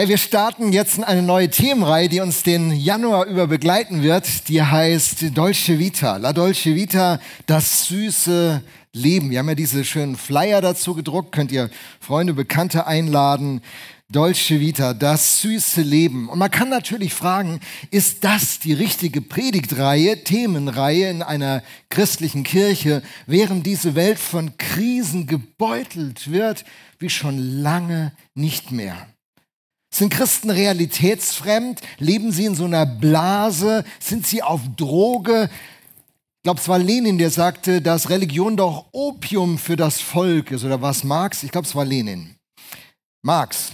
Hey, wir starten jetzt eine neue Themenreihe, die uns den Januar über begleiten wird. Die heißt Dolce Vita. La Dolce Vita, das süße Leben. Wir haben ja diese schönen Flyer dazu gedruckt. Könnt ihr Freunde, Bekannte einladen. Dolce Vita, das süße Leben. Und man kann natürlich fragen, ist das die richtige Predigtreihe, Themenreihe in einer christlichen Kirche, während diese Welt von Krisen gebeutelt wird, wie schon lange nicht mehr? Sind Christen realitätsfremd? Leben sie in so einer Blase? Sind sie auf Droge? Ich glaube, es war Lenin, der sagte, dass Religion doch Opium für das Volk ist. Oder was Marx? Ich glaube, es war Lenin. Marx.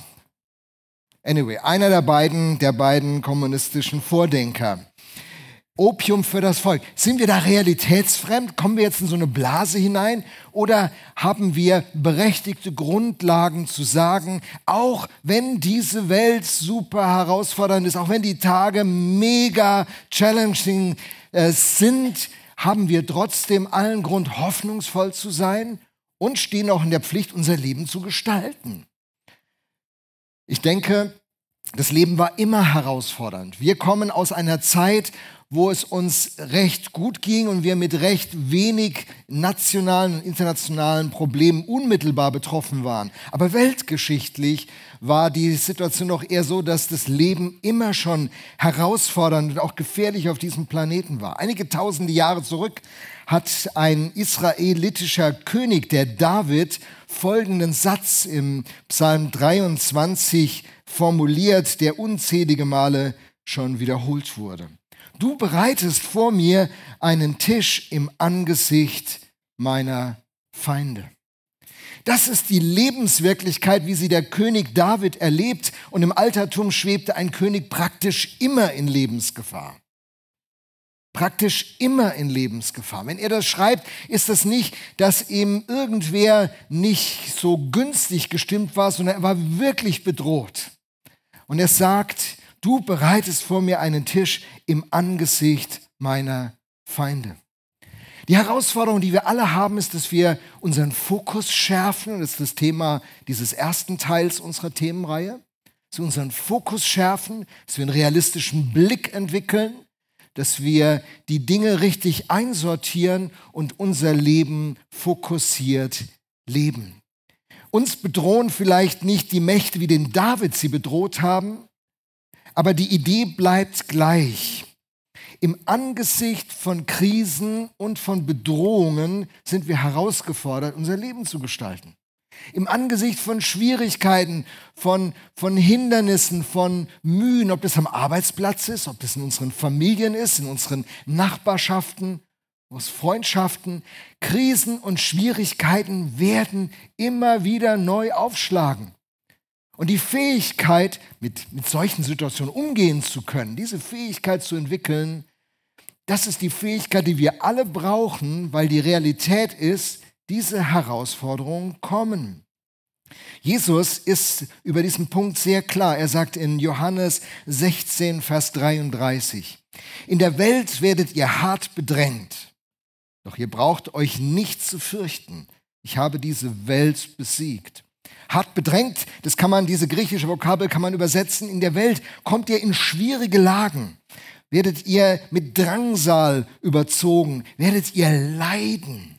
Anyway, einer der beiden, der beiden kommunistischen Vordenker. Opium für das Volk. Sind wir da realitätsfremd? Kommen wir jetzt in so eine Blase hinein? Oder haben wir berechtigte Grundlagen zu sagen, auch wenn diese Welt super herausfordernd ist, auch wenn die Tage mega challenging äh, sind, haben wir trotzdem allen Grund, hoffnungsvoll zu sein und stehen auch in der Pflicht, unser Leben zu gestalten. Ich denke, das Leben war immer herausfordernd. Wir kommen aus einer Zeit, wo es uns recht gut ging und wir mit recht wenig nationalen und internationalen Problemen unmittelbar betroffen waren. Aber weltgeschichtlich war die Situation noch eher so, dass das Leben immer schon herausfordernd und auch gefährlich auf diesem Planeten war. Einige tausende Jahre zurück hat ein israelitischer König, der David, folgenden Satz im Psalm 23 formuliert, der unzählige Male schon wiederholt wurde. Du bereitest vor mir einen Tisch im Angesicht meiner Feinde. Das ist die Lebenswirklichkeit, wie sie der König David erlebt. Und im Altertum schwebte ein König praktisch immer in Lebensgefahr. Praktisch immer in Lebensgefahr. Wenn er das schreibt, ist das nicht, dass ihm irgendwer nicht so günstig gestimmt war, sondern er war wirklich bedroht. Und er sagt, du bereitest vor mir einen Tisch im Angesicht meiner Feinde. Die Herausforderung, die wir alle haben, ist, dass wir unseren Fokus schärfen. Das ist das Thema dieses ersten Teils unserer Themenreihe. Dass wir unseren Fokus schärfen, dass wir einen realistischen Blick entwickeln, dass wir die Dinge richtig einsortieren und unser Leben fokussiert leben. Uns bedrohen vielleicht nicht die Mächte, wie den David sie bedroht haben, aber die Idee bleibt gleich. Im Angesicht von Krisen und von Bedrohungen sind wir herausgefordert, unser Leben zu gestalten. Im Angesicht von Schwierigkeiten, von, von Hindernissen, von Mühen, ob das am Arbeitsplatz ist, ob das in unseren Familien ist, in unseren Nachbarschaften, aus Freundschaften, Krisen und Schwierigkeiten werden immer wieder neu aufschlagen. Und die Fähigkeit, mit, mit solchen Situationen umgehen zu können, diese Fähigkeit zu entwickeln, das ist die Fähigkeit, die wir alle brauchen, weil die Realität ist, diese Herausforderungen kommen. Jesus ist über diesen Punkt sehr klar. Er sagt in Johannes 16, Vers 33, in der Welt werdet ihr hart bedrängt, doch ihr braucht euch nicht zu fürchten. Ich habe diese Welt besiegt hart bedrängt, das kann man, diese griechische Vokabel kann man übersetzen, in der Welt kommt ihr in schwierige Lagen, werdet ihr mit Drangsal überzogen, werdet ihr leiden.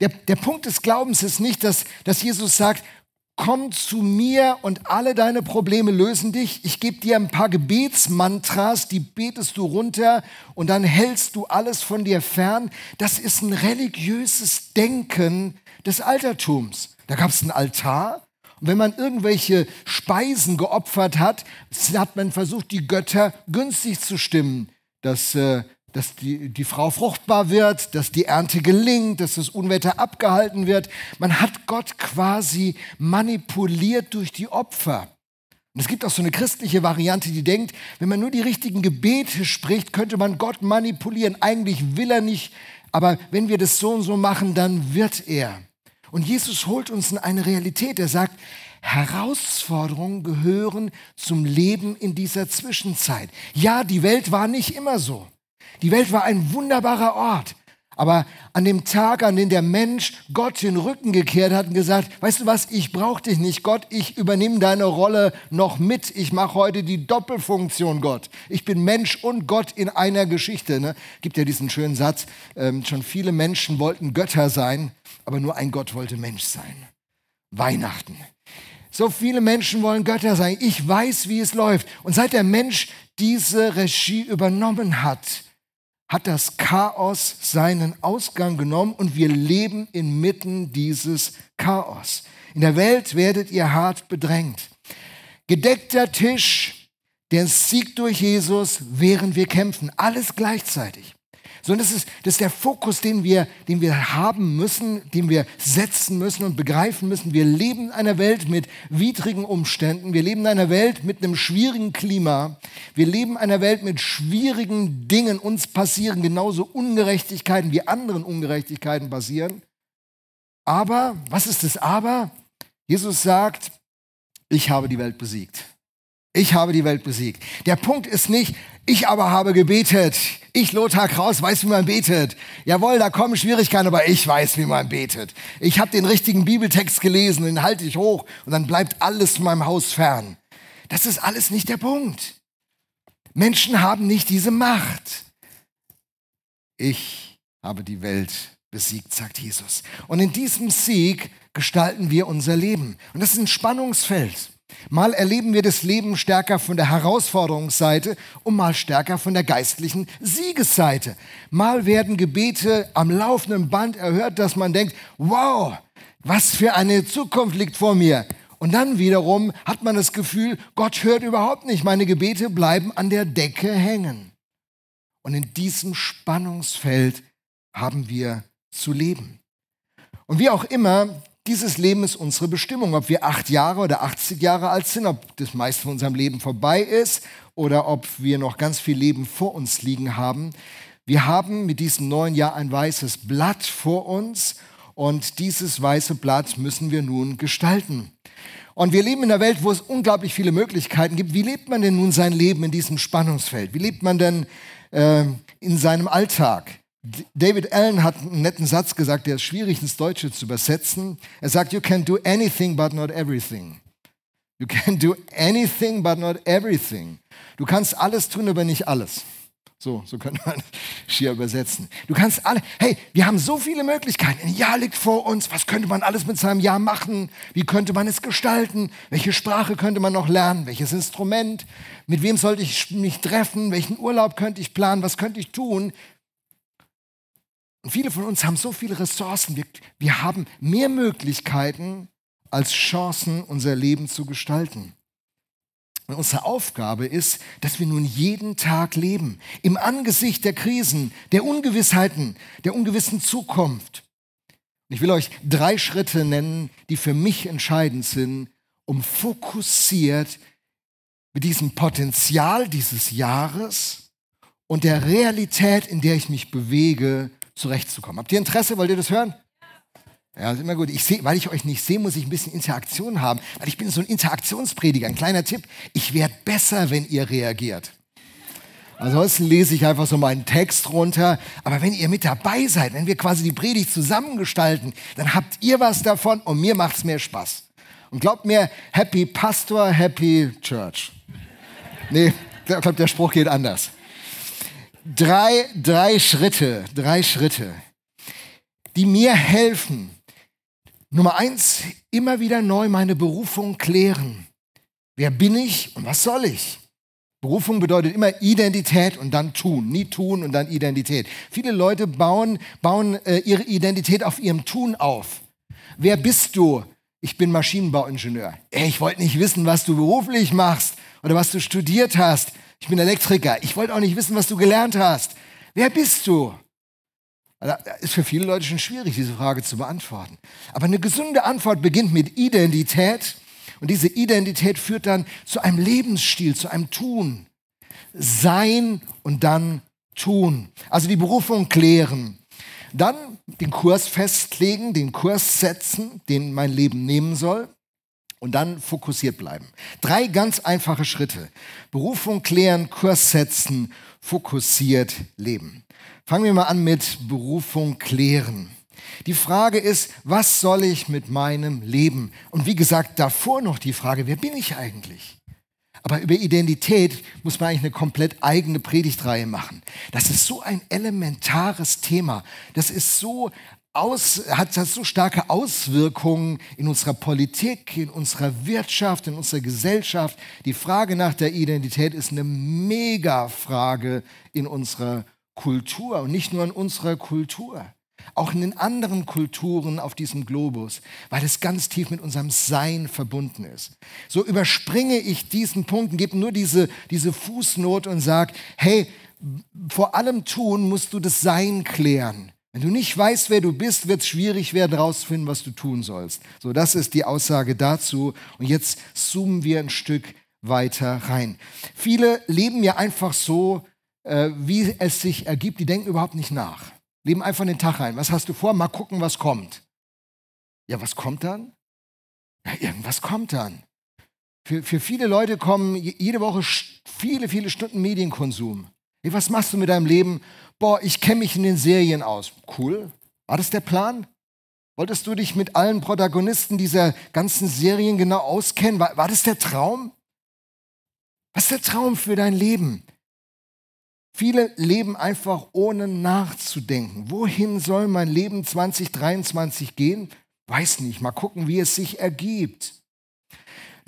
Der, der Punkt des Glaubens ist nicht, dass, dass Jesus sagt, komm zu mir und alle deine Probleme lösen dich. Ich gebe dir ein paar Gebetsmantras, die betest du runter und dann hältst du alles von dir fern. Das ist ein religiöses Denken des Altertums. Da gab es einen Altar. Und wenn man irgendwelche Speisen geopfert hat, hat man versucht, die Götter günstig zu stimmen, dass, äh, dass die, die Frau fruchtbar wird, dass die Ernte gelingt, dass das Unwetter abgehalten wird. Man hat Gott quasi manipuliert durch die Opfer. Und es gibt auch so eine christliche Variante, die denkt, wenn man nur die richtigen Gebete spricht, könnte man Gott manipulieren. Eigentlich will er nicht, aber wenn wir das so und so machen, dann wird er. Und Jesus holt uns in eine Realität. Er sagt, Herausforderungen gehören zum Leben in dieser Zwischenzeit. Ja, die Welt war nicht immer so. Die Welt war ein wunderbarer Ort. Aber an dem Tag, an dem der Mensch Gott den Rücken gekehrt hat und gesagt, weißt du was, ich brauche dich nicht, Gott, ich übernehme deine Rolle noch mit. Ich mache heute die Doppelfunktion, Gott. Ich bin Mensch und Gott in einer Geschichte. Ne? Gibt ja diesen schönen Satz, ähm, schon viele Menschen wollten Götter sein, aber nur ein Gott wollte Mensch sein. Weihnachten. So viele Menschen wollen Götter sein. Ich weiß, wie es läuft. Und seit der Mensch diese Regie übernommen hat, hat das Chaos seinen Ausgang genommen und wir leben inmitten dieses Chaos. In der Welt werdet ihr hart bedrängt. Gedeckter Tisch, der Sieg durch Jesus, während wir kämpfen. Alles gleichzeitig. Sondern das ist, das ist der Fokus, den wir, den wir haben müssen, den wir setzen müssen und begreifen müssen. Wir leben in einer Welt mit widrigen Umständen. Wir leben in einer Welt mit einem schwierigen Klima. Wir leben in einer Welt mit schwierigen Dingen. Uns passieren genauso Ungerechtigkeiten wie anderen Ungerechtigkeiten passieren. Aber, was ist das Aber? Jesus sagt, ich habe die Welt besiegt. Ich habe die Welt besiegt. Der Punkt ist nicht, ich aber habe gebetet. Ich, Lothar Kraus, weiß, wie man betet. Jawohl, da kommen Schwierigkeiten, aber ich weiß, wie man betet. Ich habe den richtigen Bibeltext gelesen, den halte ich hoch und dann bleibt alles von meinem Haus fern. Das ist alles nicht der Punkt. Menschen haben nicht diese Macht. Ich habe die Welt besiegt, sagt Jesus. Und in diesem Sieg gestalten wir unser Leben. Und das ist ein Spannungsfeld. Mal erleben wir das Leben stärker von der Herausforderungsseite und mal stärker von der geistlichen Siegesseite. Mal werden Gebete am laufenden Band erhört, dass man denkt, wow, was für eine Zukunft liegt vor mir. Und dann wiederum hat man das Gefühl, Gott hört überhaupt nicht, meine Gebete bleiben an der Decke hängen. Und in diesem Spannungsfeld haben wir zu leben. Und wie auch immer, dieses Leben ist unsere Bestimmung. Ob wir acht Jahre oder 80 Jahre alt sind, ob das meiste von unserem Leben vorbei ist oder ob wir noch ganz viel Leben vor uns liegen haben. Wir haben mit diesem neuen Jahr ein weißes Blatt vor uns und dieses weiße Blatt müssen wir nun gestalten. Und wir leben in einer Welt, wo es unglaublich viele Möglichkeiten gibt. Wie lebt man denn nun sein Leben in diesem Spannungsfeld? Wie lebt man denn äh, in seinem Alltag? David Allen hat einen netten Satz gesagt, der ist schwierig ins Deutsche zu übersetzen. Er sagt, you can do anything but not everything. You can do anything but not everything. Du kannst alles tun, aber nicht alles. So, so könnte man schier übersetzen. Du kannst alle, hey, wir haben so viele Möglichkeiten. Ein Jahr liegt vor uns. Was könnte man alles mit seinem Jahr machen? Wie könnte man es gestalten? Welche Sprache könnte man noch lernen? Welches Instrument? Mit wem sollte ich mich treffen? Welchen Urlaub könnte ich planen? Was könnte ich tun? Und viele von uns haben so viele Ressourcen. Wir, wir haben mehr Möglichkeiten als Chancen, unser Leben zu gestalten. Und unsere Aufgabe ist, dass wir nun jeden Tag leben, im Angesicht der Krisen, der Ungewissheiten, der ungewissen Zukunft. Ich will euch drei Schritte nennen, die für mich entscheidend sind, um fokussiert mit diesem Potenzial dieses Jahres und der Realität, in der ich mich bewege, zurechtzukommen. Habt ihr Interesse? Wollt ihr das hören? Ja, ist immer gut. Ich seh, weil ich euch nicht sehe, muss ich ein bisschen Interaktion haben, weil ich bin so ein Interaktionsprediger. Ein kleiner Tipp, ich werde besser, wenn ihr reagiert. Ansonsten lese ich einfach so meinen Text runter. Aber wenn ihr mit dabei seid, wenn wir quasi die Predigt zusammengestalten, dann habt ihr was davon und mir macht es mehr Spaß. Und glaubt mir, Happy Pastor, Happy Church. Nee, ich glaube, der Spruch geht anders drei, drei Schritte, drei Schritte, die mir helfen. Nummer eins, immer wieder neu meine Berufung klären. Wer bin ich und was soll ich? Berufung bedeutet immer Identität und dann tun, nie tun und dann Identität. Viele Leute bauen, bauen äh, ihre Identität auf ihrem Tun auf. Wer bist du? Ich bin Maschinenbauingenieur. Ey, ich wollte nicht wissen, was du beruflich machst oder was du studiert hast. Ich bin Elektriker. Ich wollte auch nicht wissen, was du gelernt hast. Wer bist du? Das ist für viele Leute schon schwierig, diese Frage zu beantworten. Aber eine gesunde Antwort beginnt mit Identität. Und diese Identität führt dann zu einem Lebensstil, zu einem Tun. Sein und dann tun. Also die Berufung klären. Dann den Kurs festlegen, den Kurs setzen, den mein Leben nehmen soll. Und dann fokussiert bleiben. Drei ganz einfache Schritte. Berufung klären, Kurs setzen, fokussiert leben. Fangen wir mal an mit Berufung klären. Die Frage ist, was soll ich mit meinem Leben? Und wie gesagt, davor noch die Frage, wer bin ich eigentlich? Aber über Identität muss man eigentlich eine komplett eigene Predigtreihe machen. Das ist so ein elementares Thema. Das ist so aus, hat, hat so starke Auswirkungen in unserer Politik, in unserer Wirtschaft, in unserer Gesellschaft. Die Frage nach der Identität ist eine Mega-Frage in unserer Kultur und nicht nur in unserer Kultur auch in den anderen Kulturen auf diesem Globus, weil es ganz tief mit unserem Sein verbunden ist. So überspringe ich diesen Punkt und gebe nur diese, diese Fußnote und sage, hey, vor allem tun musst du das Sein klären. Wenn du nicht weißt, wer du bist, wird es schwierig werden, herauszufinden, was du tun sollst. So, das ist die Aussage dazu. Und jetzt zoomen wir ein Stück weiter rein. Viele leben ja einfach so, äh, wie es sich ergibt. Die denken überhaupt nicht nach. Leben einfach in den Tag rein. Was hast du vor? Mal gucken, was kommt. Ja, was kommt dann? Ja, irgendwas kommt dann. Für, für viele Leute kommen jede Woche viele, viele Stunden Medienkonsum. Hey, was machst du mit deinem Leben? Boah, ich kenne mich in den Serien aus. Cool. War das der Plan? Wolltest du dich mit allen Protagonisten dieser ganzen Serien genau auskennen? War, war das der Traum? Was ist der Traum für dein Leben? Viele leben einfach ohne nachzudenken. Wohin soll mein Leben 2023 gehen? Weiß nicht. Mal gucken, wie es sich ergibt.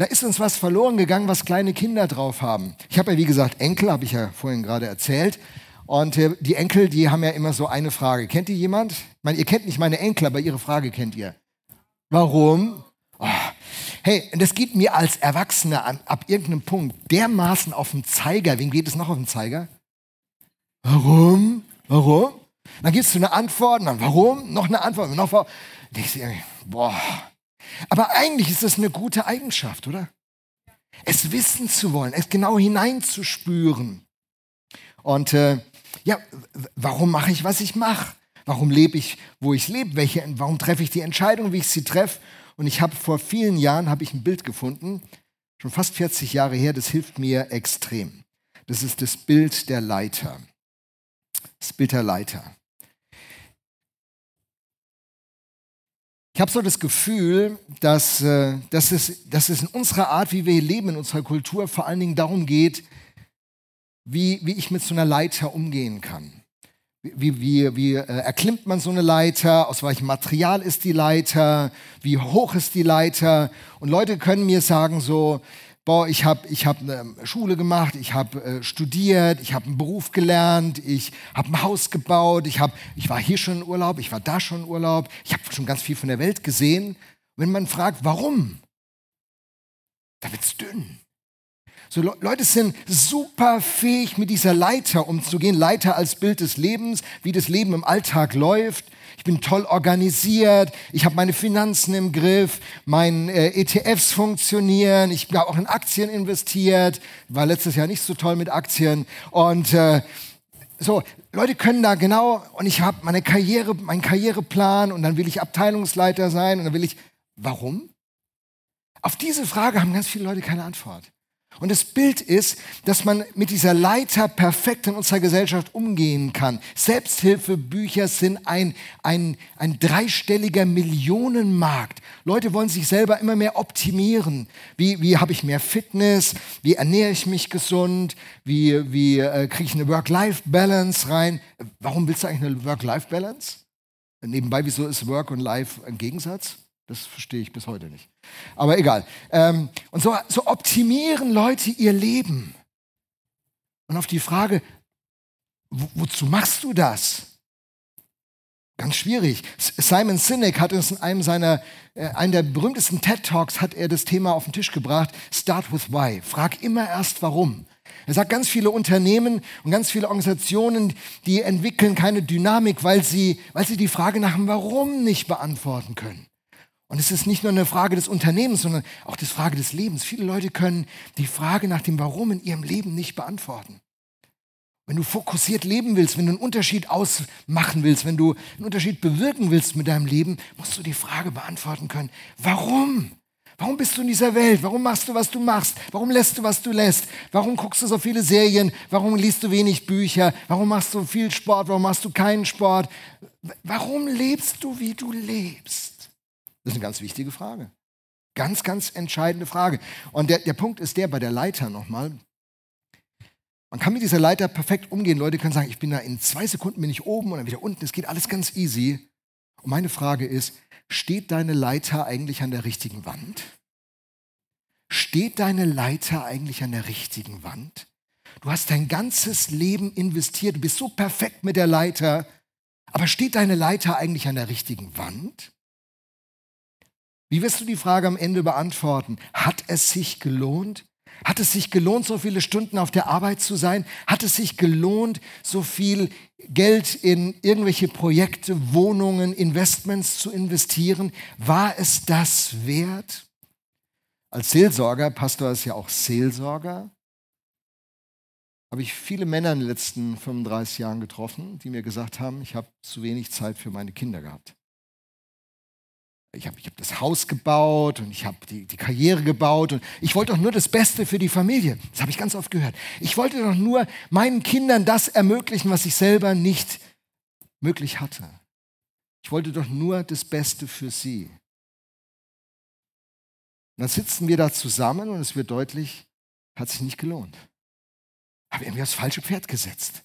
Da ist uns was verloren gegangen, was kleine Kinder drauf haben. Ich habe ja, wie gesagt, Enkel, habe ich ja vorhin gerade erzählt. Und äh, die Enkel, die haben ja immer so eine Frage. Kennt ihr jemand? Ich meine, ihr kennt nicht meine Enkel, aber ihre Frage kennt ihr. Warum? Oh. Hey, das geht mir als Erwachsener an, ab irgendeinem Punkt dermaßen auf den Zeiger. Wem geht es noch auf den Zeiger? Warum? Warum? Dann gibst du eine Antwort, dann warum? Noch eine Antwort, noch warum. Boah. Aber eigentlich ist das eine gute Eigenschaft, oder? Es wissen zu wollen, es genau hineinzuspüren. Und äh, ja, warum mache ich, was ich mache? Warum lebe ich, wo ich lebe? Welche, warum treffe ich die Entscheidung, wie ich sie treffe? Und ich habe vor vielen Jahren habe ich ein Bild gefunden, schon fast 40 Jahre her. Das hilft mir extrem. Das ist das Bild der Leiter. Splitterleiter. Ich habe so das Gefühl, dass, äh, dass, es, dass es in unserer Art, wie wir hier leben, in unserer Kultur, vor allen Dingen darum geht, wie, wie ich mit so einer Leiter umgehen kann. Wie, wie, wie äh, erklimmt man so eine Leiter? Aus welchem Material ist die Leiter? Wie hoch ist die Leiter? Und Leute können mir sagen so, boah, ich habe ich hab eine Schule gemacht, ich habe äh, studiert, ich habe einen Beruf gelernt, ich habe ein Haus gebaut, ich, hab, ich war hier schon in Urlaub, ich war da schon in Urlaub, ich habe schon ganz viel von der Welt gesehen. wenn man fragt, warum, da wird es dünn. So, Le Leute sind super fähig, mit dieser Leiter umzugehen. Leiter als Bild des Lebens, wie das Leben im Alltag läuft ich bin toll organisiert, ich habe meine Finanzen im Griff, meine äh, ETFs funktionieren, ich habe auch in Aktien investiert, war letztes Jahr nicht so toll mit Aktien. Und äh, so, Leute können da genau, und ich habe meine Karriere, meinen Karriereplan und dann will ich Abteilungsleiter sein und dann will ich, warum? Auf diese Frage haben ganz viele Leute keine Antwort. Und das Bild ist, dass man mit dieser Leiter perfekt in unserer Gesellschaft umgehen kann. Selbsthilfebücher sind ein, ein, ein dreistelliger Millionenmarkt. Leute wollen sich selber immer mehr optimieren. Wie, wie habe ich mehr Fitness? Wie ernähre ich mich gesund? Wie, wie äh, kriege ich eine Work-Life-Balance rein? Warum willst du eigentlich eine Work-Life-Balance? Nebenbei, wieso ist Work und Life ein Gegensatz? Das verstehe ich bis heute nicht. Aber egal. Ähm, und so, so optimieren Leute ihr Leben. Und auf die Frage, wo, wozu machst du das? Ganz schwierig. Simon Sinek hat uns in einem seiner, äh, einen der berühmtesten TED Talks hat er das Thema auf den Tisch gebracht. Start with why. Frag immer erst warum. Er sagt, ganz viele Unternehmen und ganz viele Organisationen, die entwickeln keine Dynamik, weil sie, weil sie die Frage nach dem Warum nicht beantworten können. Und es ist nicht nur eine Frage des Unternehmens, sondern auch die Frage des Lebens. Viele Leute können die Frage nach dem Warum in ihrem Leben nicht beantworten. Wenn du fokussiert leben willst, wenn du einen Unterschied ausmachen willst, wenn du einen Unterschied bewirken willst mit deinem Leben, musst du die Frage beantworten können, warum? Warum bist du in dieser Welt? Warum machst du, was du machst? Warum lässt du, was du lässt? Warum guckst du so viele Serien? Warum liest du wenig Bücher? Warum machst du viel Sport? Warum machst du keinen Sport? Warum lebst du, wie du lebst? Das ist eine ganz wichtige Frage. Ganz, ganz entscheidende Frage. Und der, der Punkt ist der bei der Leiter nochmal. Man kann mit dieser Leiter perfekt umgehen. Leute können sagen, ich bin da in zwei Sekunden bin ich oben und dann wieder unten. Es geht alles ganz easy. Und meine Frage ist, steht deine Leiter eigentlich an der richtigen Wand? Steht deine Leiter eigentlich an der richtigen Wand? Du hast dein ganzes Leben investiert, du bist so perfekt mit der Leiter, aber steht deine Leiter eigentlich an der richtigen Wand? Wie wirst du die Frage am Ende beantworten? Hat es sich gelohnt? Hat es sich gelohnt, so viele Stunden auf der Arbeit zu sein? Hat es sich gelohnt, so viel Geld in irgendwelche Projekte, Wohnungen, Investments zu investieren? War es das wert? Als Seelsorger, Pastor ist ja auch Seelsorger, habe ich viele Männer in den letzten 35 Jahren getroffen, die mir gesagt haben, ich habe zu wenig Zeit für meine Kinder gehabt ich habe hab das Haus gebaut und ich habe die, die Karriere gebaut und ich wollte doch nur das Beste für die Familie. Das habe ich ganz oft gehört. Ich wollte doch nur meinen Kindern das ermöglichen, was ich selber nicht möglich hatte. Ich wollte doch nur das Beste für sie. Und dann sitzen wir da zusammen und es wird deutlich, hat sich nicht gelohnt. Habe irgendwie das falsche Pferd gesetzt.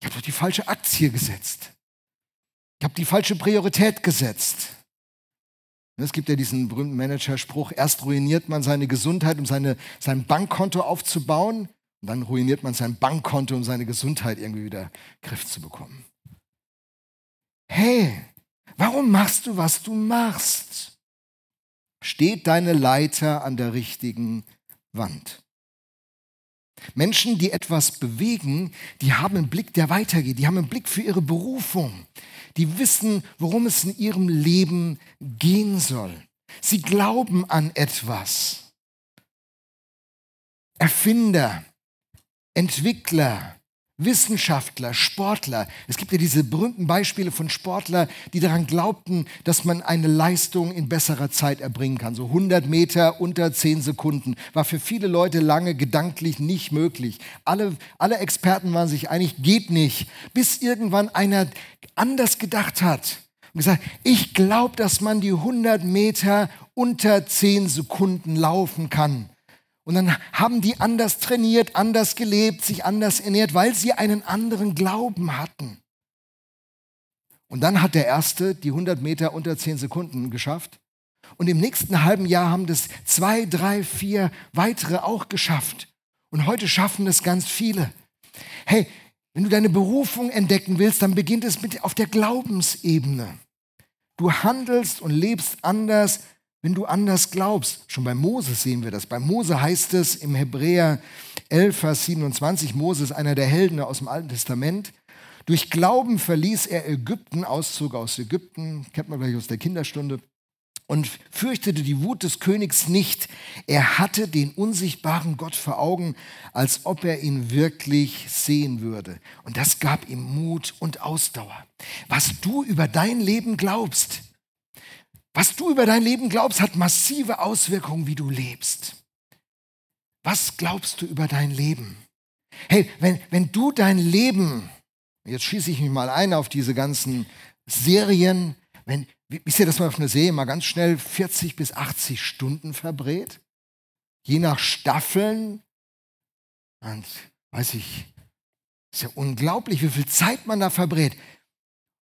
Ich habe doch die falsche Aktie gesetzt. Ich habe die falsche Priorität gesetzt. Es gibt ja diesen berühmten Managerspruch, erst ruiniert man seine Gesundheit, um seine, sein Bankkonto aufzubauen, und dann ruiniert man sein Bankkonto, um seine Gesundheit irgendwie wieder Griff zu bekommen. Hey, warum machst du, was du machst? Steht deine Leiter an der richtigen Wand? Menschen, die etwas bewegen, die haben einen Blick, der weitergeht. Die haben einen Blick für ihre Berufung die wissen, worum es in ihrem Leben gehen soll. Sie glauben an etwas. Erfinder, Entwickler, Wissenschaftler, Sportler. Es gibt ja diese berühmten Beispiele von Sportlern, die daran glaubten, dass man eine Leistung in besserer Zeit erbringen kann. So 100 Meter unter 10 Sekunden war für viele Leute lange gedanklich nicht möglich. Alle, alle Experten waren sich einig, geht nicht. Bis irgendwann einer anders gedacht hat und gesagt, ich glaube, dass man die 100 Meter unter 10 Sekunden laufen kann. Und dann haben die anders trainiert, anders gelebt, sich anders ernährt, weil sie einen anderen Glauben hatten. Und dann hat der Erste die 100 Meter unter 10 Sekunden geschafft. Und im nächsten halben Jahr haben das zwei, drei, vier weitere auch geschafft. Und heute schaffen es ganz viele. Hey, wenn du deine Berufung entdecken willst, dann beginnt es mit auf der Glaubensebene. Du handelst und lebst anders, wenn du anders glaubst. Schon bei Mose sehen wir das. Bei Mose heißt es im Hebräer 11, Vers 27, Mose ist einer der Helden aus dem Alten Testament. Durch Glauben verließ er Ägypten, Auszug aus Ägypten, kennt man gleich aus der Kinderstunde, und fürchtete die Wut des Königs nicht. Er hatte den unsichtbaren Gott vor Augen, als ob er ihn wirklich sehen würde. Und das gab ihm Mut und Ausdauer. Was du über dein Leben glaubst, was du über dein Leben glaubst, hat massive Auswirkungen, wie du lebst. Was glaubst du über dein Leben? Hey, wenn, wenn du dein Leben, jetzt schieße ich mich mal ein auf diese ganzen Serien, wenn, wisst ihr, dass man auf einer Serie mal ganz schnell 40 bis 80 Stunden verbrät? Je nach Staffeln. Und weiß ich, ist ja unglaublich, wie viel Zeit man da verbrät.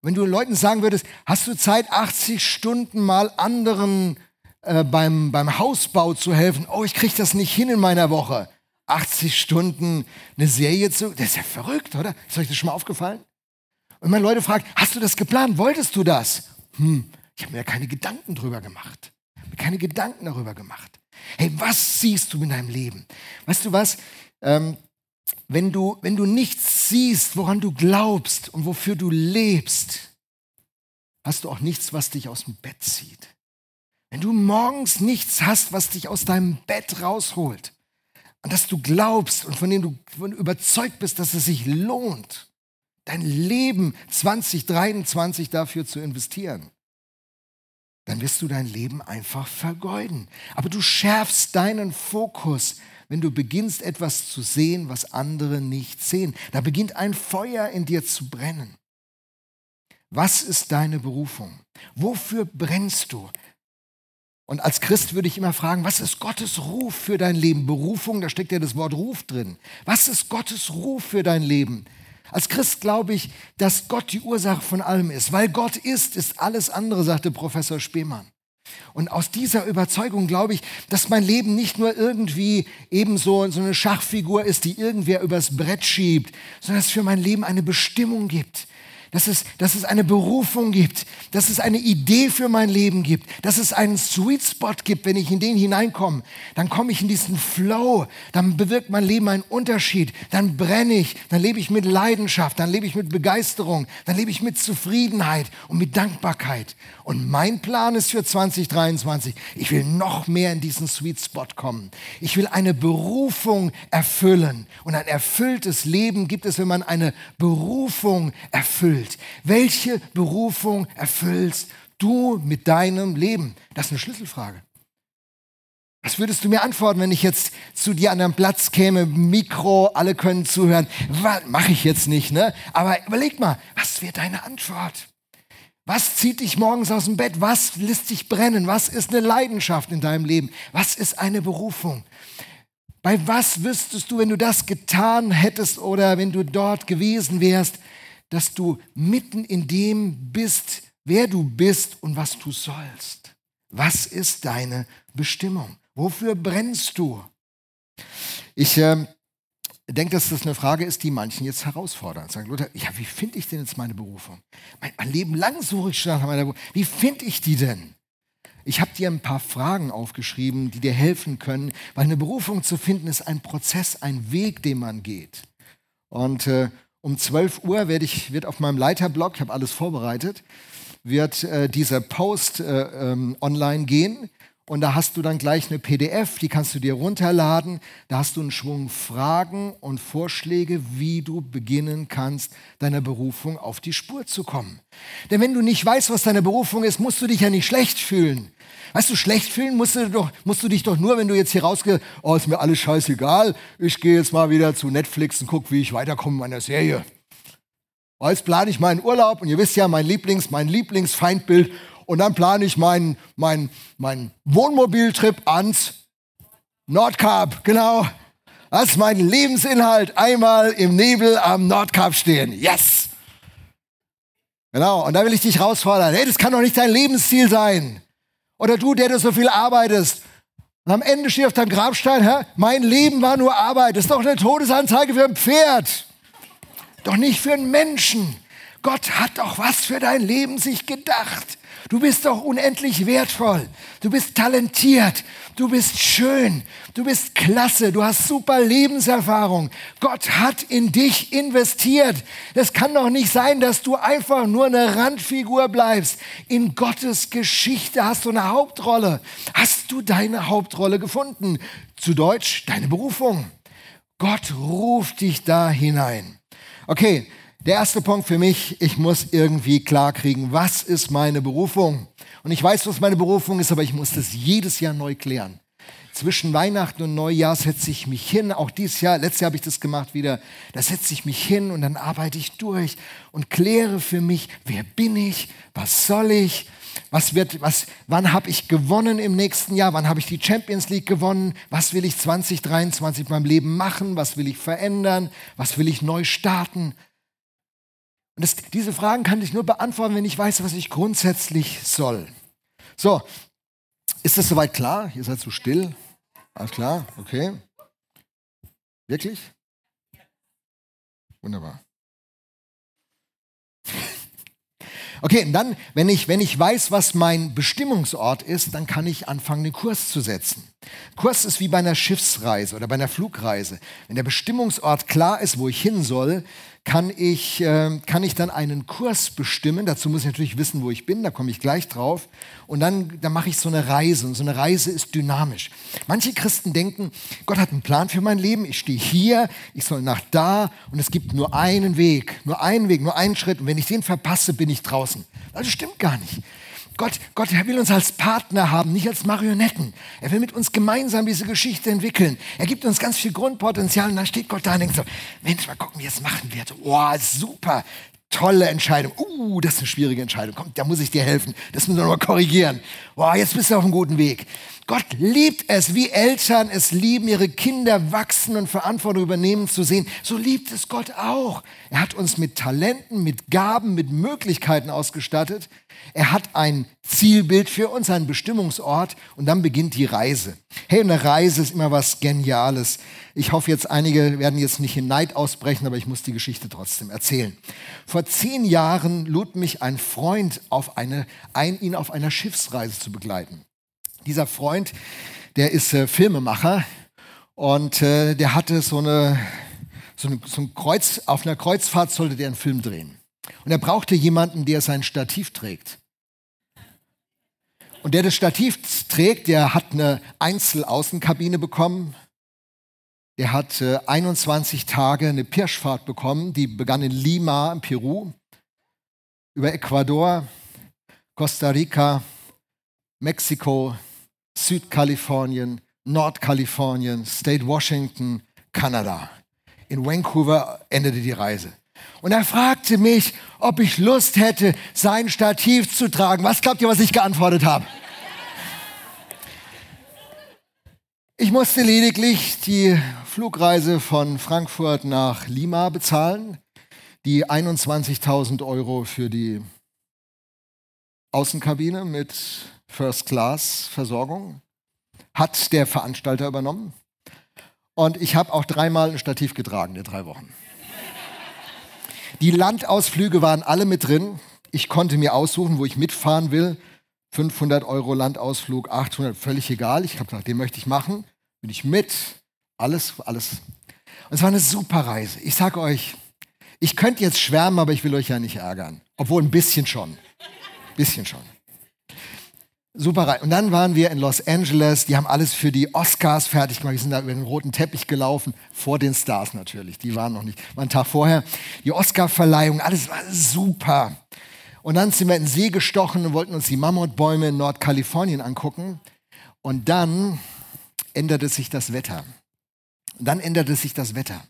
Wenn du Leuten sagen würdest, hast du Zeit, 80 Stunden mal anderen äh, beim, beim Hausbau zu helfen? Oh, ich kriege das nicht hin in meiner Woche. 80 Stunden eine Serie zu, das ist ja verrückt, oder? Ist euch das schon mal aufgefallen? Und wenn man Leute fragt, hast du das geplant? Wolltest du das? Hm, ich habe mir ja keine Gedanken drüber gemacht. Mir keine Gedanken darüber gemacht. Hey, was siehst du in deinem Leben? Weißt du was? Ähm, wenn du, wenn du nichts siehst, woran du glaubst und wofür du lebst, hast du auch nichts, was dich aus dem Bett zieht. Wenn du morgens nichts hast, was dich aus deinem Bett rausholt, an das du glaubst und von dem du, überzeugt bist, dass es sich lohnt, dein Leben 2023 dafür zu investieren, dann wirst du dein Leben einfach vergeuden. Aber du schärfst deinen Fokus, wenn du beginnst etwas zu sehen, was andere nicht sehen. Da beginnt ein Feuer in dir zu brennen. Was ist deine Berufung? Wofür brennst du? Und als Christ würde ich immer fragen, was ist Gottes Ruf für dein Leben? Berufung, da steckt ja das Wort Ruf drin. Was ist Gottes Ruf für dein Leben? Als Christ glaube ich, dass Gott die Ursache von allem ist. Weil Gott ist, ist alles andere, sagte Professor Spemann. Und aus dieser Überzeugung glaube ich, dass mein Leben nicht nur irgendwie ebenso so eine Schachfigur ist, die irgendwer übers Brett schiebt, sondern dass es für mein Leben eine Bestimmung gibt dass es, dass es eine Berufung gibt, dass es eine Idee für mein Leben gibt, dass es einen Sweet Spot gibt, wenn ich in den hineinkomme. Dann komme ich in diesen Flow, dann bewirkt mein Leben einen Unterschied, dann brenne ich, dann lebe ich mit Leidenschaft, dann lebe ich mit Begeisterung, dann lebe ich mit Zufriedenheit und mit Dankbarkeit. Und mein Plan ist für 2023, ich will noch mehr in diesen Sweet Spot kommen. Ich will eine Berufung erfüllen. Und ein erfülltes Leben gibt es, wenn man eine Berufung erfüllt erfüllt? Welche Berufung erfüllst du mit deinem Leben? Das ist eine Schlüsselfrage. Was würdest du mir antworten, wenn ich jetzt zu dir an einem Platz käme, Mikro, alle können zuhören? Mache ich jetzt nicht, ne? Aber überleg mal, was wäre deine Antwort? Was zieht dich morgens aus dem Bett? Was lässt dich brennen? Was ist eine Leidenschaft in deinem Leben? Was ist eine Berufung? Bei was wüsstest du, wenn du das getan hättest oder wenn du dort gewesen wärst, dass du mitten in dem bist, wer du bist und was du sollst. Was ist deine Bestimmung? Wofür brennst du? Ich äh, denke, dass das eine Frage ist, die manchen jetzt herausfordern. Sagen, Luther, ja, wie finde ich denn jetzt meine Berufung? Mein, mein Leben lang suche ich schon nach meiner Berufung. Wie finde ich die denn? Ich habe dir ein paar Fragen aufgeschrieben, die dir helfen können, weil eine Berufung zu finden ist ein Prozess, ein Weg, den man geht. Und äh, um 12 Uhr werde ich, wird auf meinem Leiterblog, ich habe alles vorbereitet, wird äh, dieser Post äh, ähm, online gehen. Und da hast du dann gleich eine PDF, die kannst du dir runterladen. Da hast du einen Schwung Fragen und Vorschläge, wie du beginnen kannst, deiner Berufung auf die Spur zu kommen. Denn wenn du nicht weißt, was deine Berufung ist, musst du dich ja nicht schlecht fühlen. Weißt du, schlecht fühlen musst du, doch, musst du dich doch nur, wenn du jetzt hier rausgehst, oh, ist mir alles scheißegal, ich gehe jetzt mal wieder zu Netflix und gucke, wie ich weiterkomme in meiner Serie. Oh, jetzt plane ich meinen Urlaub und ihr wisst ja, mein Lieblings, mein Lieblingsfeindbild und dann plane ich meinen mein, mein Wohnmobiltrip ans Nordkap, genau. Das ist mein Lebensinhalt, einmal im Nebel am Nordkap stehen. Yes! Genau, und da will ich dich herausfordern. Hey, das kann doch nicht dein Lebensziel sein. Oder du, der du so viel arbeitest. Und am Ende steht auf deinem Grabstein, hä? mein Leben war nur Arbeit. Das ist doch eine Todesanzeige für ein Pferd. Doch nicht für einen Menschen. Gott hat doch was für dein Leben sich gedacht. Du bist doch unendlich wertvoll. Du bist talentiert. Du bist schön. Du bist klasse. Du hast super Lebenserfahrung. Gott hat in dich investiert. Es kann doch nicht sein, dass du einfach nur eine Randfigur bleibst. In Gottes Geschichte hast du eine Hauptrolle. Hast du deine Hauptrolle gefunden? Zu Deutsch, deine Berufung. Gott ruft dich da hinein. Okay, der erste Punkt für mich, ich muss irgendwie klarkriegen, was ist meine Berufung? Und ich weiß, was meine Berufung ist, aber ich muss das jedes Jahr neu klären. Zwischen Weihnachten und Neujahr setze ich mich hin, auch dieses Jahr, letztes Jahr habe ich das gemacht wieder, da setze ich mich hin und dann arbeite ich durch und kläre für mich, wer bin ich, was soll ich, was wird, was, wann habe ich gewonnen im nächsten Jahr, wann habe ich die Champions League gewonnen, was will ich 2023 in meinem Leben machen, was will ich verändern, was will ich neu starten. Und das, diese Fragen kann ich nur beantworten, wenn ich weiß, was ich grundsätzlich soll. So, ist das soweit klar? Ihr seid so still. Alles klar? Okay. Wirklich? Wunderbar. Okay, und dann, wenn ich, wenn ich weiß, was mein Bestimmungsort ist, dann kann ich anfangen, den Kurs zu setzen. Kurs ist wie bei einer Schiffsreise oder bei einer Flugreise. Wenn der Bestimmungsort klar ist, wo ich hin soll, kann ich, äh, kann ich dann einen Kurs bestimmen. Dazu muss ich natürlich wissen, wo ich bin, da komme ich gleich drauf. Und dann, dann mache ich so eine Reise. Und so eine Reise ist dynamisch. Manche Christen denken, Gott hat einen Plan für mein Leben. Ich stehe hier, ich soll nach da. Und es gibt nur einen Weg, nur einen Weg, nur einen Schritt. Und wenn ich den verpasse, bin ich draußen. Das stimmt gar nicht. Gott, Gott er will uns als Partner haben, nicht als Marionetten. Er will mit uns gemeinsam diese Geschichte entwickeln. Er gibt uns ganz viel Grundpotenzial und dann steht Gott da und denkt so, Mensch, mal gucken, wie es machen wird. Oh, super, tolle Entscheidung. Uh, das ist eine schwierige Entscheidung. Komm, da muss ich dir helfen. Das müssen wir noch mal korrigieren. Wow, jetzt bist du auf einem guten Weg. Gott liebt es, wie Eltern es lieben, ihre Kinder wachsen und Verantwortung übernehmen zu sehen. So liebt es Gott auch. Er hat uns mit Talenten, mit Gaben, mit Möglichkeiten ausgestattet. Er hat ein Zielbild für uns, einen Bestimmungsort und dann beginnt die Reise. Hey, eine Reise ist immer was Geniales. Ich hoffe jetzt, einige werden jetzt nicht in Neid ausbrechen, aber ich muss die Geschichte trotzdem erzählen. Vor zehn Jahren lud mich ein Freund auf eine, ein, ihn auf einer Schiffsreise zu begleiten. Dieser Freund, der ist äh, Filmemacher und äh, der hatte so eine, so, eine, so ein Kreuz, auf einer Kreuzfahrt sollte der einen Film drehen. Und er brauchte jemanden, der sein Stativ trägt. Und der das Stativ trägt, der hat eine Einzelaußenkabine bekommen. Der hat äh, 21 Tage eine Pirschfahrt bekommen, die begann in Lima, in Peru, über Ecuador, Costa Rica, Mexiko, Südkalifornien, Nordkalifornien, State Washington, Kanada. In Vancouver endete die Reise. Und er fragte mich, ob ich Lust hätte, sein Stativ zu tragen. Was glaubt ihr, was ich geantwortet habe? Ich musste lediglich die Flugreise von Frankfurt nach Lima bezahlen, die 21.000 Euro für die Außenkabine mit First-Class-Versorgung, hat der Veranstalter übernommen. Und ich habe auch dreimal ein Stativ getragen in drei Wochen. Die Landausflüge waren alle mit drin. Ich konnte mir aussuchen, wo ich mitfahren will. 500 Euro Landausflug, 800, völlig egal. Ich habe gesagt, den möchte ich machen. Bin ich mit. Alles, alles. Und es war eine super Reise. Ich sage euch, ich könnte jetzt schwärmen, aber ich will euch ja nicht ärgern. Obwohl ein bisschen schon. Ein bisschen schon. Super rein. Und dann waren wir in Los Angeles. Die haben alles für die Oscars fertig gemacht. Wir sind da über den roten Teppich gelaufen. Vor den Stars natürlich. Die waren noch nicht. War ein Tag vorher. Die Oscar-Verleihung. Alles war super. Und dann sind wir in den See gestochen und wollten uns die Mammutbäume in Nordkalifornien angucken. Und dann änderte sich das Wetter. Und dann änderte sich das Wetter.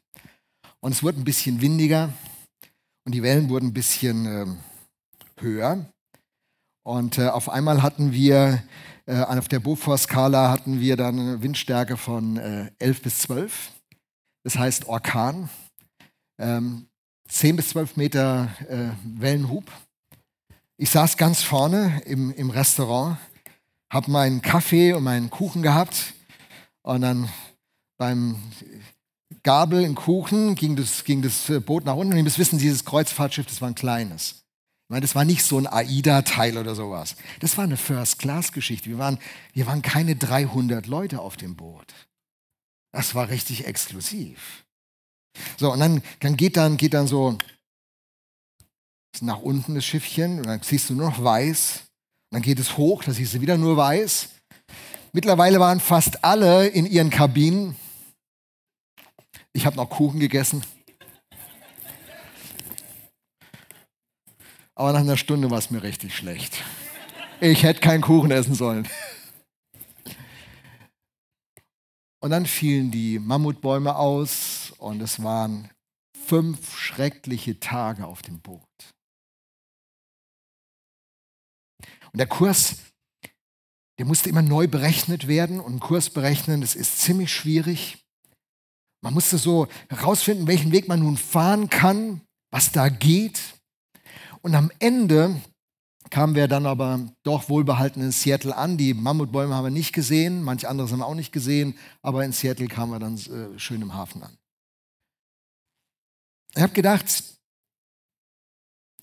Und es wurde ein bisschen windiger. Und die Wellen wurden ein bisschen äh, höher. Und äh, auf einmal hatten wir, äh, auf der Beaufort-Skala hatten wir dann eine Windstärke von äh, 11 bis 12. Das heißt Orkan. Ähm, 10 bis 12 Meter äh, Wellenhub. Ich saß ganz vorne im, im Restaurant, habe meinen Kaffee und meinen Kuchen gehabt. Und dann beim Gabel in Kuchen ging das, ging das Boot nach unten. Und ihr müsst wissen, dieses Kreuzfahrtschiff, das war ein kleines. Das war nicht so ein AIDA-Teil oder sowas. Das war eine First-Class-Geschichte. Wir waren, wir waren keine 300 Leute auf dem Boot. Das war richtig exklusiv. So, und dann, dann, geht, dann geht dann so nach unten das Schiffchen und dann siehst du nur noch weiß. Und dann geht es hoch, da siehst du wieder nur weiß. Mittlerweile waren fast alle in ihren Kabinen. Ich habe noch Kuchen gegessen. Aber nach einer Stunde war es mir richtig schlecht. Ich hätte keinen Kuchen essen sollen. Und dann fielen die Mammutbäume aus und es waren fünf schreckliche Tage auf dem Boot. Und der Kurs, der musste immer neu berechnet werden und einen Kurs berechnen, das ist ziemlich schwierig. Man musste so herausfinden, welchen Weg man nun fahren kann, was da geht. Und am Ende kamen wir dann aber doch wohlbehalten in Seattle an. Die Mammutbäume haben wir nicht gesehen, manche andere haben wir auch nicht gesehen, aber in Seattle kamen wir dann äh, schön im Hafen an. Ich habe gedacht,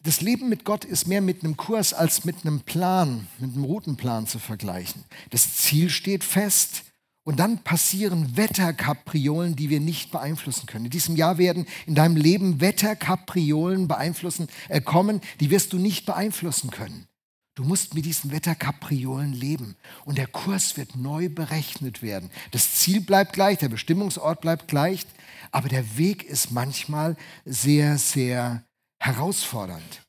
das Leben mit Gott ist mehr mit einem Kurs als mit einem Plan, mit einem Routenplan zu vergleichen. Das Ziel steht fest, und dann passieren Wetterkapriolen, die wir nicht beeinflussen können. In diesem Jahr werden in deinem Leben Wetterkapriolen beeinflussen, äh, kommen, die wirst du nicht beeinflussen können. Du musst mit diesen Wetterkapriolen leben und der Kurs wird neu berechnet werden. Das Ziel bleibt gleich, der Bestimmungsort bleibt gleich, aber der Weg ist manchmal sehr, sehr herausfordernd.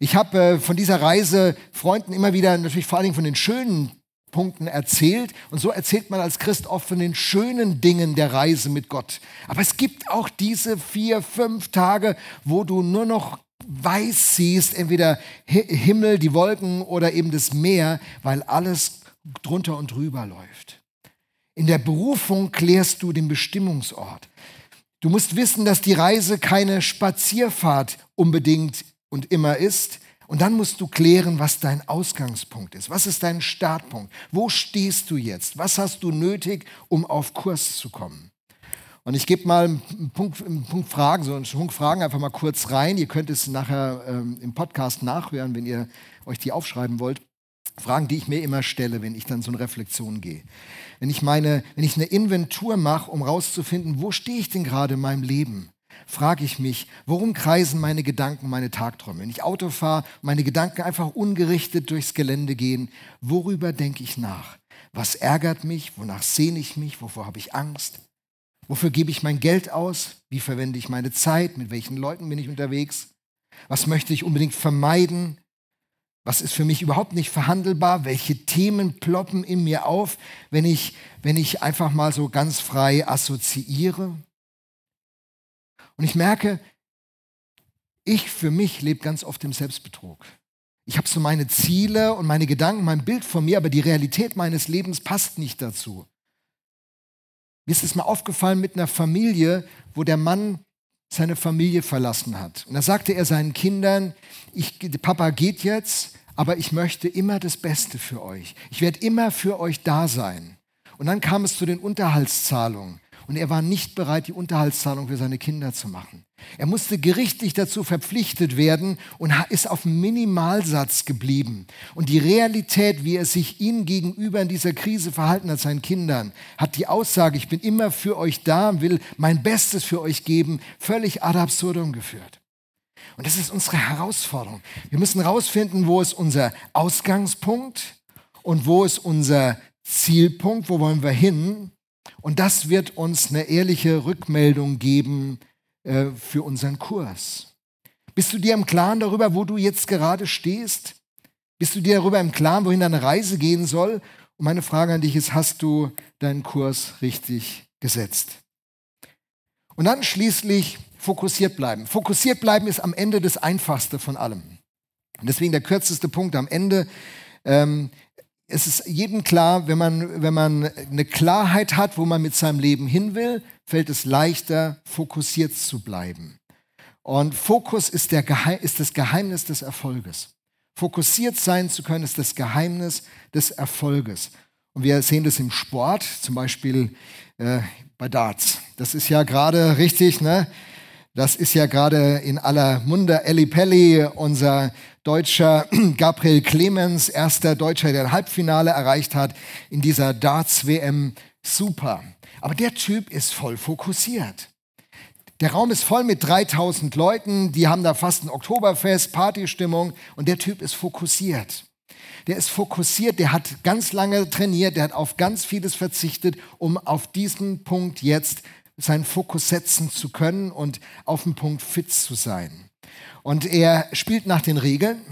Ich habe äh, von dieser Reise Freunden immer wieder natürlich vor allen Dingen von den schönen Punkten erzählt. Und so erzählt man als Christ oft von den schönen Dingen der Reise mit Gott. Aber es gibt auch diese vier, fünf Tage, wo du nur noch weiß siehst, entweder Himmel, die Wolken oder eben das Meer, weil alles drunter und drüber läuft. In der Berufung klärst du den Bestimmungsort. Du musst wissen, dass die Reise keine Spazierfahrt unbedingt und immer ist. Und dann musst du klären, was dein Ausgangspunkt ist. Was ist dein Startpunkt? Wo stehst du jetzt? Was hast du nötig, um auf Kurs zu kommen? Und ich gebe mal einen Punkt, einen Punkt, Fragen, so einen Punkt Fragen einfach mal kurz rein. Ihr könnt es nachher ähm, im Podcast nachhören, wenn ihr euch die aufschreiben wollt. Fragen, die ich mir immer stelle, wenn ich dann so eine Reflexion gehe. Wenn ich meine, wenn ich eine Inventur mache, um rauszufinden, wo stehe ich denn gerade in meinem Leben, frage ich mich, worum kreisen meine Gedanken, meine Tagträume? Wenn ich Auto fahre, meine Gedanken einfach ungerichtet durchs Gelände gehen, worüber denke ich nach? Was ärgert mich? Wonach sehne ich mich? Wovor habe ich Angst? Wofür gebe ich mein Geld aus? Wie verwende ich meine Zeit? Mit welchen Leuten bin ich unterwegs? Was möchte ich unbedingt vermeiden? Was ist für mich überhaupt nicht verhandelbar? Welche Themen ploppen in mir auf, wenn ich, wenn ich einfach mal so ganz frei assoziiere? Und ich merke, ich für mich lebe ganz oft im Selbstbetrug. Ich habe so meine Ziele und meine Gedanken, mein Bild von mir, aber die Realität meines Lebens passt nicht dazu. Mir ist es mal aufgefallen mit einer Familie, wo der Mann seine Familie verlassen hat. Und da sagte er seinen Kindern, ich, Papa geht jetzt, aber ich möchte immer das Beste für euch. Ich werde immer für euch da sein. Und dann kam es zu den Unterhaltszahlungen. Und er war nicht bereit, die Unterhaltszahlung für seine Kinder zu machen. Er musste gerichtlich dazu verpflichtet werden und ist auf Minimalsatz geblieben. Und die Realität, wie er sich ihnen gegenüber in dieser Krise verhalten hat, seinen Kindern, hat die Aussage, ich bin immer für euch da, will mein Bestes für euch geben, völlig ad absurdum geführt. Und das ist unsere Herausforderung. Wir müssen herausfinden, wo ist unser Ausgangspunkt und wo ist unser Zielpunkt, wo wollen wir hin. Und das wird uns eine ehrliche Rückmeldung geben äh, für unseren Kurs. Bist du dir im Klaren darüber, wo du jetzt gerade stehst? Bist du dir darüber im Klaren, wohin deine Reise gehen soll? Und meine Frage an dich ist, hast du deinen Kurs richtig gesetzt? Und dann schließlich fokussiert bleiben. Fokussiert bleiben ist am Ende das Einfachste von allem. Und deswegen der kürzeste Punkt am Ende. Ähm, es ist jedem klar, wenn man, wenn man eine Klarheit hat, wo man mit seinem Leben hin will, fällt es leichter, fokussiert zu bleiben. Und Fokus ist, der Geheim, ist das Geheimnis des Erfolges. Fokussiert sein zu können, ist das Geheimnis des Erfolges. Und wir sehen das im Sport, zum Beispiel äh, bei Darts. Das ist ja gerade richtig, ne? Das ist ja gerade in aller Munde. Elli Pelli, unser deutscher Gabriel Clemens, erster Deutscher, der ein Halbfinale erreicht hat in dieser Darts-WM. Super. Aber der Typ ist voll fokussiert. Der Raum ist voll mit 3000 Leuten, die haben da fast ein Oktoberfest, Partystimmung und der Typ ist fokussiert. Der ist fokussiert, der hat ganz lange trainiert, der hat auf ganz vieles verzichtet, um auf diesen Punkt jetzt seinen Fokus setzen zu können und auf den Punkt fit zu sein. Und er spielt nach den Regeln.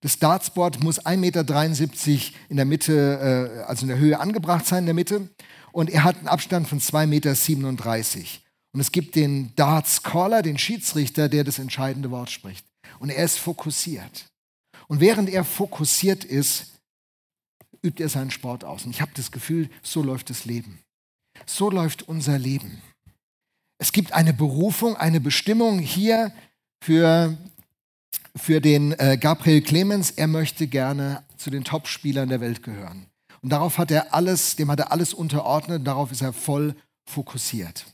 Das Dartsboard muss 1,73 Meter in der Mitte, äh, also in der Höhe angebracht sein in der Mitte. Und er hat einen Abstand von 2,37 Meter. Und es gibt den Darts Caller, den Schiedsrichter, der das entscheidende Wort spricht. Und er ist fokussiert. Und während er fokussiert ist, übt er seinen Sport aus. Und ich habe das Gefühl, so läuft das Leben. So läuft unser Leben. Es gibt eine Berufung, eine Bestimmung hier für, für den äh, Gabriel Clemens. Er möchte gerne zu den Top-Spielern der Welt gehören. Und darauf hat er alles, dem hat er alles unterordnet, darauf ist er voll fokussiert.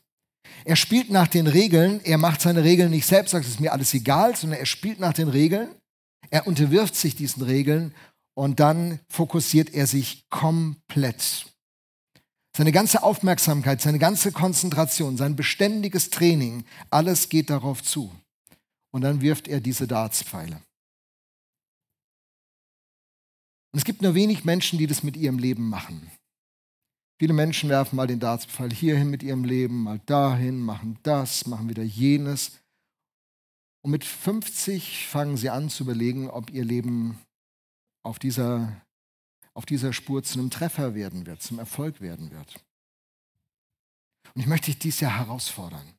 Er spielt nach den Regeln, er macht seine Regeln nicht selbst, sagt, es ist mir alles egal, sondern er spielt nach den Regeln, er unterwirft sich diesen Regeln und dann fokussiert er sich komplett. Seine ganze Aufmerksamkeit, seine ganze Konzentration, sein beständiges Training, alles geht darauf zu. Und dann wirft er diese Dartspfeile. Und es gibt nur wenig Menschen, die das mit ihrem Leben machen. Viele Menschen werfen mal den Dartspfeil hierhin mit ihrem Leben, mal dahin, machen das, machen wieder jenes. Und mit 50 fangen sie an zu überlegen, ob ihr Leben auf dieser, auf dieser Spur zu einem Treffer werden wird, zum Erfolg werden wird. Und ich möchte dich dies Jahr herausfordern.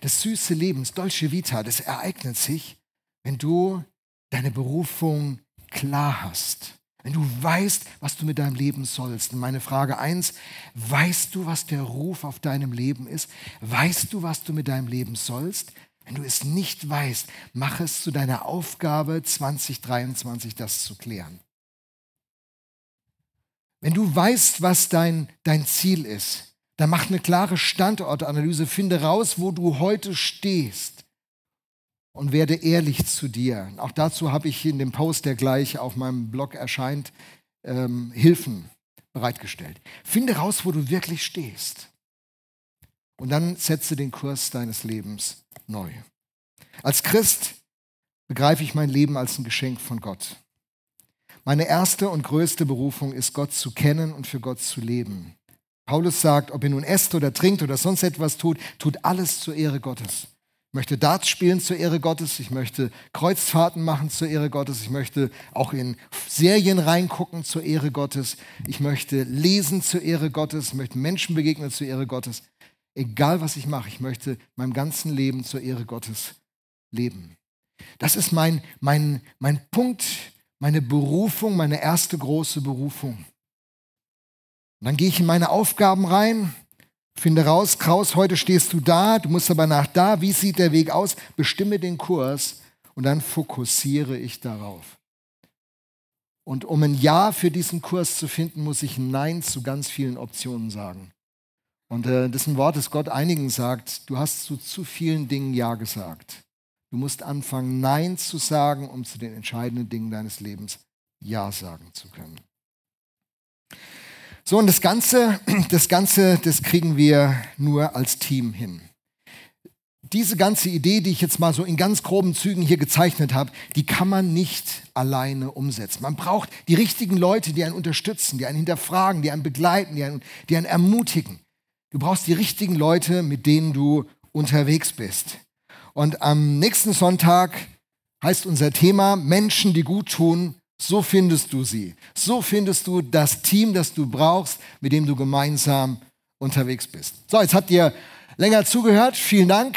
Das süße Leben, das Dolce Vita, das ereignet sich, wenn du deine Berufung klar hast. Wenn du weißt, was du mit deinem Leben sollst. Und meine Frage eins, weißt du, was der Ruf auf deinem Leben ist? Weißt du, was du mit deinem Leben sollst? Wenn du es nicht weißt, mach es zu deiner Aufgabe 2023, das zu klären. Wenn du weißt, was dein, dein Ziel ist, dann mach eine klare Standortanalyse, finde raus, wo du heute stehst und werde ehrlich zu dir. Auch dazu habe ich in dem Post, der gleich auf meinem Blog erscheint, ähm, Hilfen bereitgestellt. Finde raus, wo du wirklich stehst. Und dann setze den Kurs deines Lebens neu. Als Christ begreife ich mein Leben als ein Geschenk von Gott. Meine erste und größte Berufung ist, Gott zu kennen und für Gott zu leben. Paulus sagt, ob ihr nun esst oder trinkt oder sonst etwas tut, tut alles zur Ehre Gottes. Ich möchte Darts spielen zur Ehre Gottes, ich möchte Kreuzfahrten machen zur Ehre Gottes, ich möchte auch in Serien reingucken zur Ehre Gottes, ich möchte lesen zur Ehre Gottes, ich möchte Menschen begegnen zur Ehre Gottes. Egal was ich mache, ich möchte meinem ganzen Leben zur Ehre Gottes leben. Das ist mein, mein, mein Punkt, meine Berufung, meine erste große Berufung. Und dann gehe ich in meine Aufgaben rein, finde raus, Kraus, heute stehst du da, du musst aber nach da, wie sieht der Weg aus, bestimme den Kurs und dann fokussiere ich darauf. Und um ein Ja für diesen Kurs zu finden, muss ich Nein zu ganz vielen Optionen sagen. Und äh, das ist ein Wort, das Gott einigen sagt, du hast zu zu vielen Dingen Ja gesagt. Du musst anfangen, Nein zu sagen, um zu den entscheidenden Dingen deines Lebens Ja sagen zu können. So, und das Ganze, das Ganze, das kriegen wir nur als Team hin. Diese ganze Idee, die ich jetzt mal so in ganz groben Zügen hier gezeichnet habe, die kann man nicht alleine umsetzen. Man braucht die richtigen Leute, die einen unterstützen, die einen hinterfragen, die einen begleiten, die einen, die einen ermutigen. Du brauchst die richtigen Leute, mit denen du unterwegs bist. Und am nächsten Sonntag heißt unser Thema Menschen, die gut tun, so findest du sie. So findest du das Team, das du brauchst, mit dem du gemeinsam unterwegs bist. So, jetzt habt ihr länger zugehört. Vielen Dank.